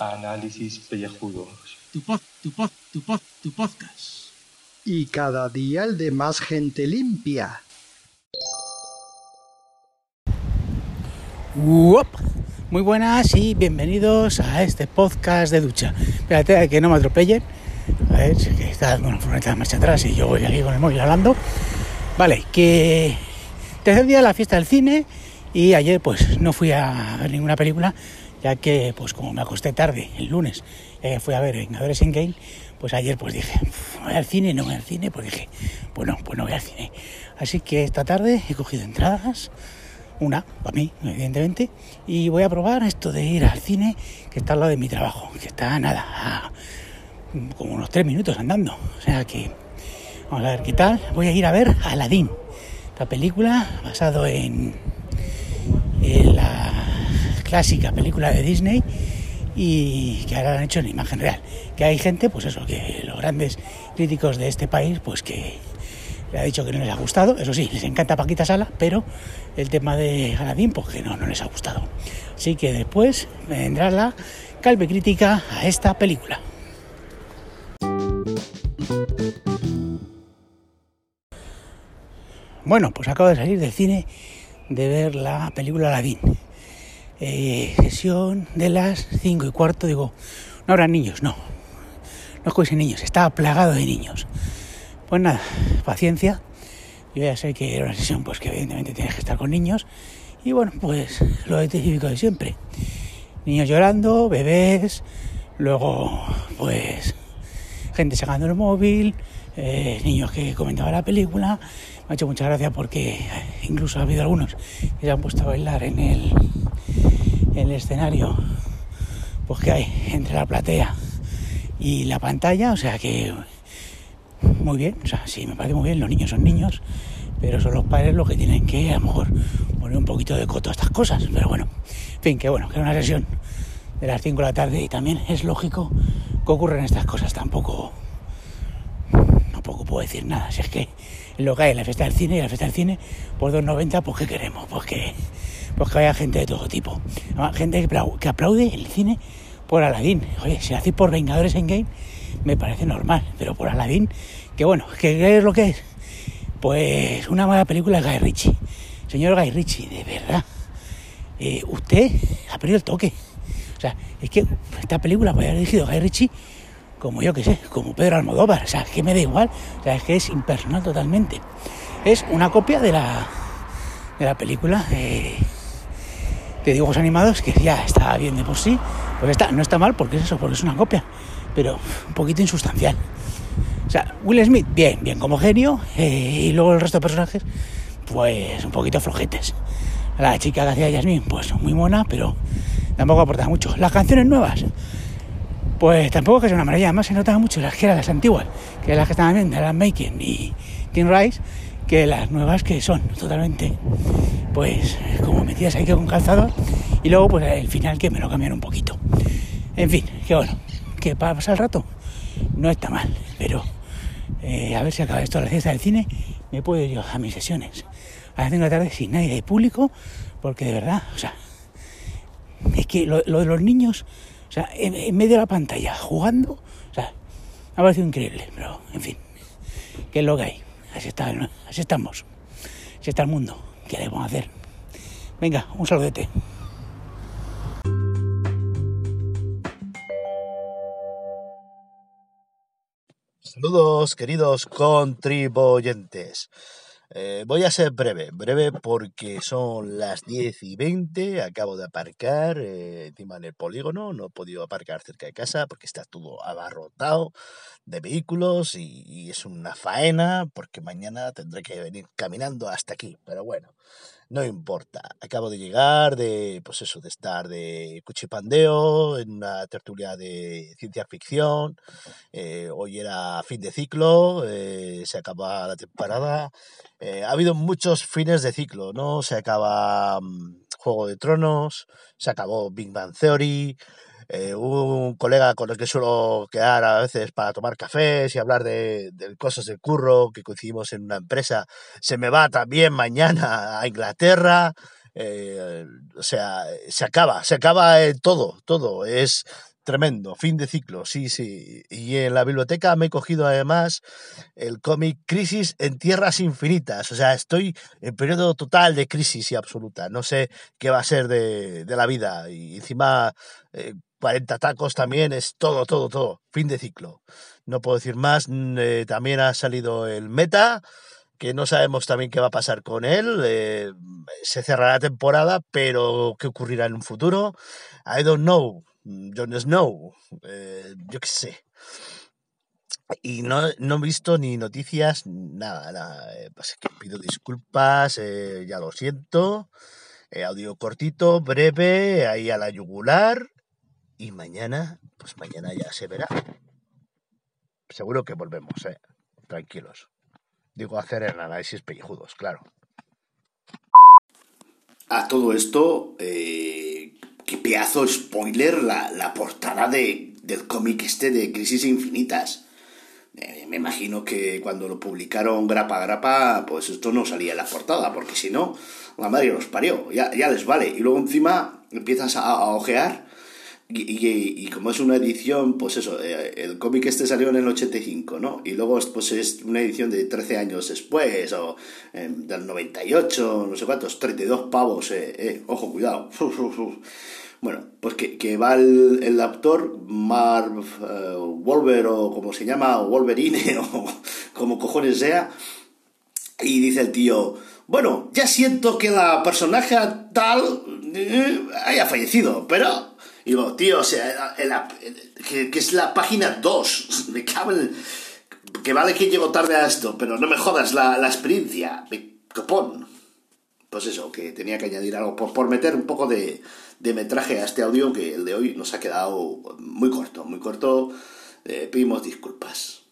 Análisis pellejudos. Tu pod, tu pod, tu pod, tu podcast. Y cada día el de más gente limpia. Uop. Muy buenas y bienvenidos a este podcast de ducha. Espérate que no me atropellen. A ver, que está con la furgoneta de marcha atrás y yo voy aquí con el móvil hablando. Vale, que tercer día de la fiesta del cine y ayer pues no fui a ver ninguna película ya que pues como me acosté tarde el lunes eh, fui a ver Vengadores en Game pues ayer pues dije voy al cine no voy al cine pues dije pues no pues no voy al cine así que esta tarde he cogido entradas una para mí evidentemente y voy a probar esto de ir al cine que está al lado de mi trabajo que está nada como unos tres minutos andando. O sea que vamos a ver qué tal voy a ir a ver Aladdin esta película basado en, la clásica película de Disney y que ahora la han hecho en imagen real. Que hay gente, pues eso, que los grandes críticos de este país, pues que le ha dicho que no les ha gustado. Eso sí, les encanta Paquita Sala, pero el tema de Aladdin, pues que no, no les ha gustado. Así que después vendrá la calve crítica a esta película. Bueno, pues acabo de salir del cine de ver la película Aladdin. Eh, sesión de las 5 y cuarto, digo, no habrá niños, no. No es niños, estaba plagado de niños. Pues nada, paciencia. Yo ya sé que era una sesión pues que evidentemente tienes que estar con niños. Y bueno, pues lo típico de siempre. Niños llorando, bebés, luego pues gente sacando el móvil, eh, niños que comentaban la película. Me ha hecho mucha gracia porque incluso ha habido algunos que se han puesto a bailar en el, el escenario pues que hay entre la platea y la pantalla, o sea que muy bien, o sea, sí, me parece muy bien, los niños son niños, pero son los padres los que tienen que a lo mejor poner un poquito de coto a estas cosas, pero bueno, en fin, que bueno, que era una sesión de las 5 de la tarde y también es lógico que ocurren estas cosas, tampoco, tampoco puedo decir nada, si es que lo que hay en la fiesta del cine y la fiesta del cine por 2.90, pues ¿qué queremos? Pues que, pues que haya gente de todo tipo. Gente que aplaude el cine por Aladdin. Oye, si lo hacéis por Vengadores en Game, me parece normal, pero por Aladdin, que bueno, ¿qué es lo que es? Pues una mala película de Guy Ritchie. Señor Guy Ritchie, de verdad, eh, usted ha perdido el toque. O sea, es que esta película podría haber dirigido Guy Ritchie como yo que sé, como Pedro Almodóvar, o sea, que me da igual, o sea, es que es impersonal totalmente. Es una copia de la, de la película de, de dibujos animados que ya está bien de por sí, pues está, no está mal porque es eso, porque es una copia, pero un poquito insustancial. O sea, Will Smith, bien, bien como genio, eh, y luego el resto de personajes, pues un poquito flojetes. La chica que hacía Yasmin, pues muy buena, pero tampoco aporta mucho. Las canciones nuevas, pues tampoco que sea una maravilla, además se notaba mucho las que eran las antiguas, que eran las que estaban bien, de Alan Making y Tim Rice, que las nuevas que son totalmente, pues como metidas ahí que con calzador, y luego pues el final que me lo cambiaron un poquito. En fin, que bueno, que para pasar el rato. No está mal, pero eh, a ver si acaba esto la fiesta del cine, me puedo ir yo a mis sesiones. A las 5 de la tarde sin nadie de público, porque de verdad, o sea, es que lo de los niños o sea, en, medio de la pantalla, jugando, o sea, ha parecido increíble, pero en fin, ¿qué es lo que hay? Así, está, así estamos, así está el mundo, ¿qué le vamos a hacer? Venga, un saludete. Saludos, queridos contribuyentes. Eh, voy a ser breve, breve porque son las 10 y 20, acabo de aparcar eh, encima en el polígono, no he podido aparcar cerca de casa porque está todo abarrotado de vehículos y, y es una faena porque mañana tendré que venir caminando hasta aquí, pero bueno, no importa. Acabo de llegar de, pues eso, de estar de cuchipandeo en una tertulia de ciencia ficción. Eh, hoy era fin de ciclo, eh, se acaba la temporada. Eh, ha habido muchos fines de ciclo, ¿no? Se acaba mm, Juego de Tronos, se acabó Big Bang Theory. eh, un colega con el que suelo quedar a veces para tomar cafés y hablar de, cosas del curro, que coincidimos en una empresa, se me va también mañana a Inglaterra. eh, o sea, se acaba, se acaba todo, todo. Es tremendo, fin de ciclo, sí, sí. Y en la biblioteca me he cogido además el cómic Crisis en Tierras Infinitas. O sea, estoy en periodo total de crisis y absoluta. No sé qué va a ser de, de la vida. Y encima, eh, 40 tacos también es todo, todo, todo. Fin de ciclo. No puedo decir más. Mm, eh, también ha salido el meta, que no sabemos también qué va a pasar con él. eh, se cerrará la temporada, pero qué ocurrirá en un futuro. I don't know. Mm, Jon Snow. eh, yo qué sé. Y no, no he visto ni noticias, nada, nada. eh, pues que pido disculpas, eh, ya lo siento. Audio cortito, breve, ahí a la yugular. Y mañana, pues mañana ya se verá. Seguro que volvemos, eh. Tranquilos. Digo, hacer el análisis pellejudos, claro. A todo esto, eh, qué pedazo spoiler la, la portada de, del cómic este de Crisis Infinitas. Eh, me imagino que cuando lo publicaron grapa grapa, pues esto no salía en la portada, porque si no, la madre los parió, ya, ya les vale. Y luego encima empiezas a, a ojear y, y- y como es una edición, pues eso, eh, el cómic este salió en el 85, ¿no? Y luego pues es una edición de 13 años después, o eh, del 98, no sé cuántos, 32 pavos, eh, eh, ojo, cuidado. Bueno, pues que, que va el, el actor Marv eh, Wolver, o como se llama, o Wolverine, o como cojones sea, y dice el tío, bueno, ya siento que la personaje tal haya fallecido, pero... Y digo, tío, o sea, en la- que, es la página 2, me cago en... Que vale que llego tarde a esto, pero no me jodas la, la experiencia, me copón. Pues eso, que tenía que añadir algo por, por meter un poco de, de metraje a este audio, que el de hoy nos ha quedado muy corto, muy corto. Eh, pedimos disculpas.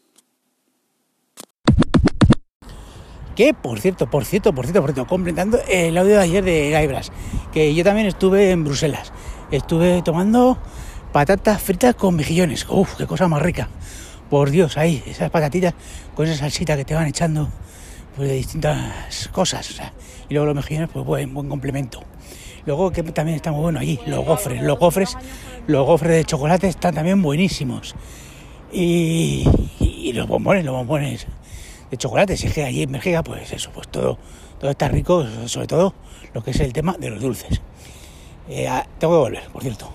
Que, por cierto, por cierto, por cierto, por cierto, completando el audio de ayer de Gaibras, que yo también estuve en Bruselas. Estuve tomando patatas fritas con mejillones. Uf, qué cosa más rica. Por Dios, ahí, esas patatitas con esa salsita que te van echando pues, de distintas cosas. y luego los mejillones, pues buen, buen complemento. Luego que también está muy bueno allí, los gofres. Los gofres, los gofres de chocolate están también buenísimos. Y, los bombones, los bombones de chocolate. Si es que allí en Bélgica, pues eso, pues todo, todo está rico, sobre todo lo que es el tema de los dulces. Eh, ah, tengo que volver, por cierto.